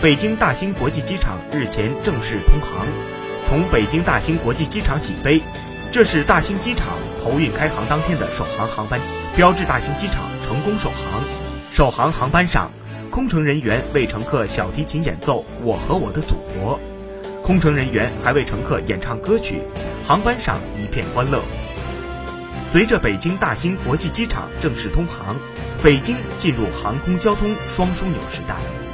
北京大兴国际机场日前正式通航。从北京大兴国际机场起飞这是大兴机场投运开航当天的首航航班标志大兴机场成功首航。首航航班上空乘人员为乘客小提琴演奏我和我的祖国。空乘人员还为乘客演唱歌曲航班上一片欢乐。随着北京大兴国际机场正式通航北京进入航空交通双枢纽时代。